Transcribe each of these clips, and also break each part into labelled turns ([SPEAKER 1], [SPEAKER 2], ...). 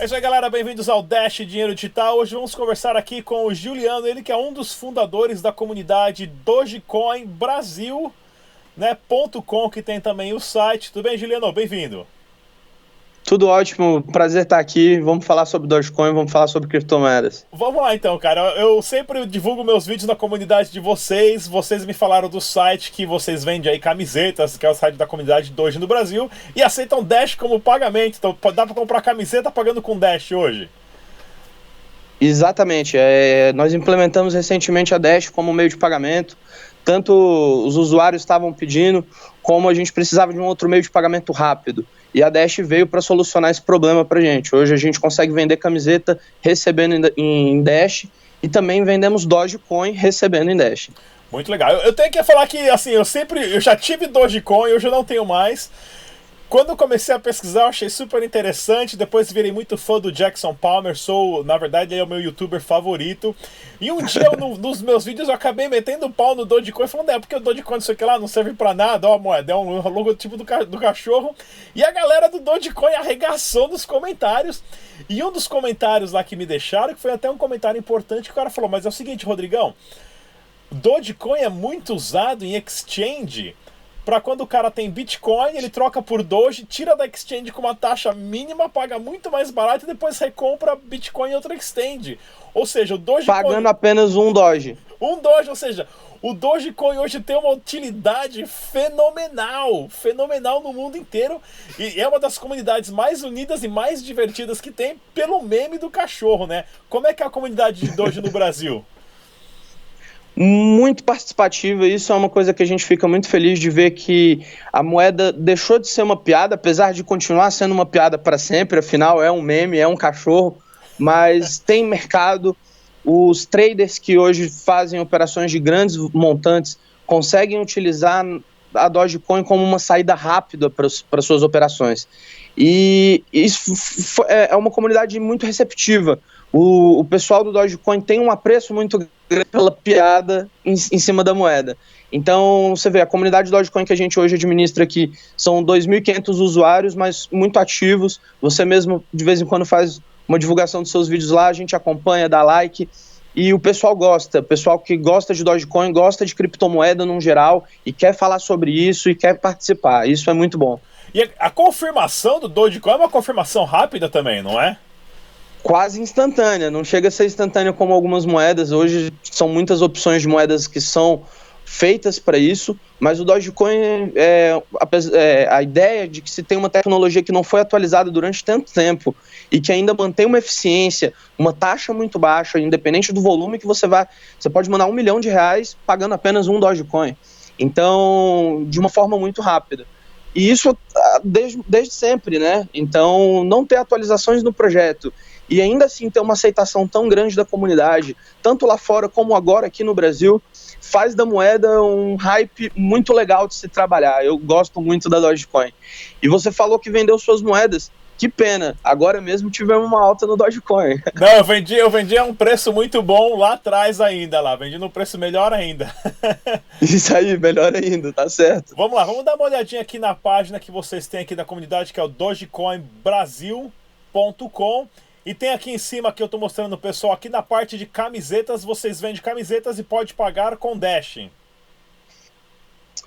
[SPEAKER 1] É isso aí, galera. Bem-vindos ao Dash Dinheiro Digital. Hoje vamos conversar aqui com o Juliano, ele que é um dos fundadores da comunidade Dogecoin Brasil, né, .com, que tem também o site. Tudo bem, Juliano? Bem-vindo.
[SPEAKER 2] Tudo ótimo, prazer estar aqui. Vamos falar sobre Dogecoin, vamos falar sobre criptomoedas.
[SPEAKER 1] Vamos lá então, cara. Eu sempre divulgo meus vídeos na comunidade de vocês. Vocês me falaram do site que vocês vendem aí camisetas, que é o site da comunidade Doge no Brasil, e aceitam Dash como pagamento. Então dá para comprar camiseta pagando com Dash hoje.
[SPEAKER 2] Exatamente. É, nós implementamos recentemente a Dash como meio de pagamento. Tanto os usuários estavam pedindo, como a gente precisava de um outro meio de pagamento rápido. E a Dash veio para solucionar esse problema para gente. Hoje a gente consegue vender camiseta recebendo em Dash e também vendemos Dogecoin recebendo em Dash.
[SPEAKER 1] Muito legal. Eu, tenho que falar que assim, eu sempre, eu já tive Dogecoin, hoje eu não tenho mais. Quando eu comecei a pesquisar, eu achei super interessante. Depois virei muito fã do Jackson Palmer. Sou, na verdade, ele é o meu youtuber favorito. E um dia, eu, no, nos meus vídeos, eu acabei metendo o pau no Dogecoin, falando, é porque o Dogecoin, não sei o que lá, não serve pra nada. Ó, moeda, é um logotipo do, do cachorro. E a galera do Dogecoin arregaçou nos comentários. E um dos comentários lá que me deixaram, que foi até um comentário importante, que o cara falou: Mas é o seguinte, Rodrigão. Dogecoin é muito usado em exchange para quando o cara tem Bitcoin, ele troca por Doge, tira da exchange com uma taxa mínima, paga muito mais barato e depois recompra Bitcoin em outra exchange. Ou seja, o Dogecoin...
[SPEAKER 2] Pagando apenas um Doge.
[SPEAKER 1] Um Doge, ou seja, o Dogecoin hoje tem uma utilidade fenomenal, fenomenal no mundo inteiro e é uma das comunidades mais unidas e mais divertidas que tem pelo meme do cachorro, né? Como é que é a comunidade de Doge no Brasil?
[SPEAKER 2] muito participativa. Isso é uma coisa que a gente fica muito feliz de ver que a moeda deixou de ser uma piada, apesar de continuar sendo uma piada para sempre. Afinal, é um meme, é um cachorro, mas tem mercado. Os traders que hoje fazem operações de grandes montantes conseguem utilizar a Dogecoin como uma saída rápida para suas operações. E isso é, é uma comunidade muito receptiva. O, o pessoal do Dogecoin tem um apreço muito grande pela piada em, em cima da moeda. Então, você vê, a comunidade Dogecoin que a gente hoje administra aqui são 2.500 usuários, mas muito ativos. Você mesmo, de vez em quando, faz uma divulgação dos seus vídeos lá, a gente acompanha, dá like. E o pessoal gosta, o pessoal que gosta de Dogecoin, gosta de criptomoeda no geral e quer falar sobre isso e quer participar. Isso é muito bom.
[SPEAKER 1] E a, confirmação do Dogecoin é uma confirmação rápida também, não é?
[SPEAKER 2] Quase instantânea, não chega a ser instantânea como algumas moedas. Hoje são muitas opções de moedas que são feitas para isso, mas o Dogecoin é, é, a ideia de que se tem uma tecnologia que não foi atualizada durante tanto tempo e que ainda mantém uma eficiência, uma taxa muito baixa, independente do volume que você vai, você pode mandar um milhão de reais pagando apenas um Dogecoin. Então, de uma forma muito rápida. E isso ah, desde, desde sempre, né? Então, não ter atualizações no projeto e ainda assim ter uma aceitação tão grande da comunidade, tanto lá fora como agora aqui no Brasil, faz da moeda um hype muito legal de se trabalhar. Eu gosto muito da Dogecoin. E você falou que vendeu suas moedas. Que pena, agora mesmo tivemos uma alta no Dogecoin.
[SPEAKER 1] Não, eu vendi, eu vendi a um preço muito bom lá atrás ainda, lá. Vendi no preço melhor ainda.
[SPEAKER 2] Isso aí, melhor ainda, tá certo.
[SPEAKER 1] Vamos lá, vamos dar uma olhadinha aqui na página que vocês têm aqui da comunidade, que é o dogecoinbrasil.com. E tem aqui em cima que eu estou mostrando pessoal aqui na parte de camisetas, vocês vendem camisetas e pode pagar com Dash.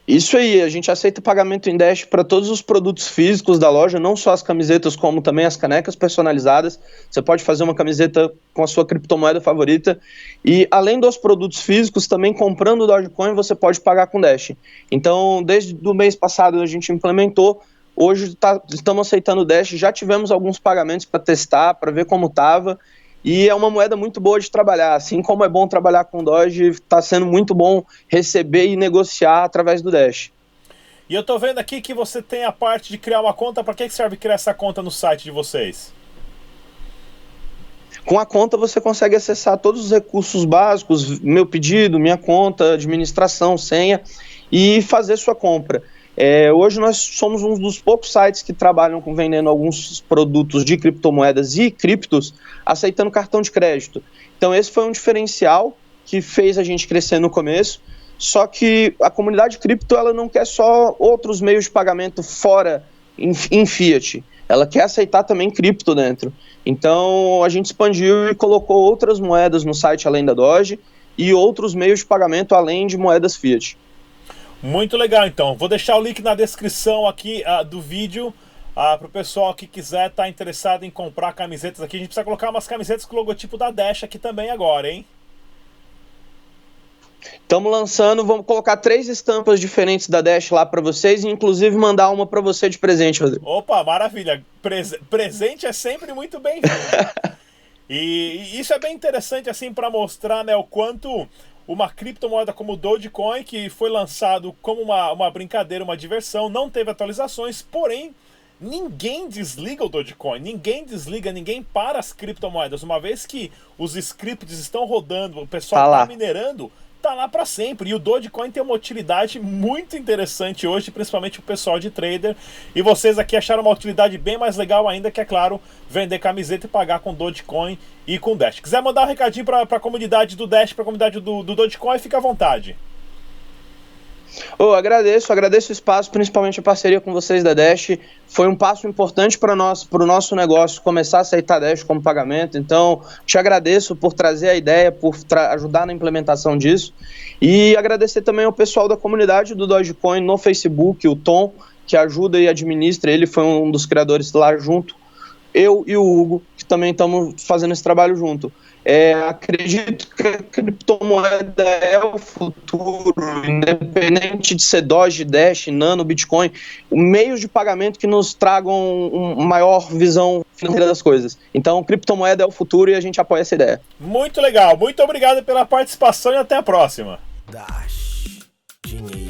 [SPEAKER 2] Isso aí, a gente aceita pagamento em Dash para todos os produtos físicos da loja, não só as camisetas, como também as canecas personalizadas. Você pode fazer uma camiseta com a sua criptomoeda favorita. E além dos produtos físicos, também comprando o Dogecoin, você pode pagar com Dash. Então, desde o mês passado a gente implementou Hoje tá, estamos aceitando Dash, já tivemos alguns pagamentos para testar, para ver como estava. E é uma moeda muito boa de trabalhar. Assim como é bom trabalhar com Doge, está sendo muito bom receber e negociar através do Dash.
[SPEAKER 1] E eu estou vendo aqui que você tem a parte de criar uma conta. Para que serve criar essa conta no site de vocês?
[SPEAKER 2] Com a conta você consegue acessar todos os recursos básicos, meu pedido, minha conta, administração, senha e fazer sua compra. É, hoje nós somos um dos poucos sites que trabalham com vendendo alguns produtos de criptomoedas e criptos aceitando cartão de crédito. Então esse foi um diferencial que fez a gente crescer no começo. Só que a comunidade cripto ela não quer só outros meios de pagamento fora em, em fiat. ela quer aceitar também cripto dentro. Então a gente expandiu e colocou outras moedas no site além da Doge e outros meios de pagamento além de moedas fiat.
[SPEAKER 1] Muito legal, então. Vou deixar o link na descrição aqui uh, do vídeo uh, para o pessoal que quiser estar tá interessado em comprar camisetas aqui. A gente precisa colocar umas camisetas com o logotipo da Dash aqui também agora, hein?
[SPEAKER 2] Estamos lançando, vamos colocar três estampas diferentes da Dash lá para vocês e inclusive mandar uma para você de presente, Rodrigo.
[SPEAKER 1] Opa, maravilha. Prese presente é sempre muito bem-vindo. e, e, isso é bem interessante assim para mostrar, né, o quanto uma criptomoeda como o Dogecoin, que foi lançado como uma, uma brincadeira, uma diversão, não teve atualizações, porém ninguém desliga o Dogecoin, ninguém desliga, ninguém para as criptomoedas. Uma vez que os scripts estão rodando, o pessoal está tá minerando, tá lá para sempre. E o Dogecoin tem uma utilidade muito interessante hoje, principalmente o pessoal de trader. E vocês aqui acharam uma utilidade bem mais legal ainda, que é claro, vender camiseta e pagar com Dogecoin e com Dash. Quiser mandar um recadinho para a comunidade do Dash, para a comunidade do, do Dogecoin, fica à vontade.
[SPEAKER 2] Oh, agradeço, agradeço o espaço, principalmente a parceria com vocês da Dash. Foi um passo importante para nós, para o nosso negócio começar a aceitar Dash como pagamento. Então, te agradeço por trazer a ideia, por ajudar na implementação disso. E agradecer também ao pessoal da comunidade do Dogecoin no Facebook, o Tom, que ajuda e administra. Ele foi um dos criadores lá junto. Eu e o Hugo, que também estamos fazendo esse trabalho junto. É, acredito que a criptomoeda é o futuro, independente de ser Doge, Dash, Nano, Bitcoin, meios de pagamento que nos tragam uma maior visão financeira das coisas. Então, criptomoeda é o futuro e a gente apoia essa ideia.
[SPEAKER 1] Muito legal, muito obrigado pela participação e até a próxima.
[SPEAKER 3] Dash, dinheiro.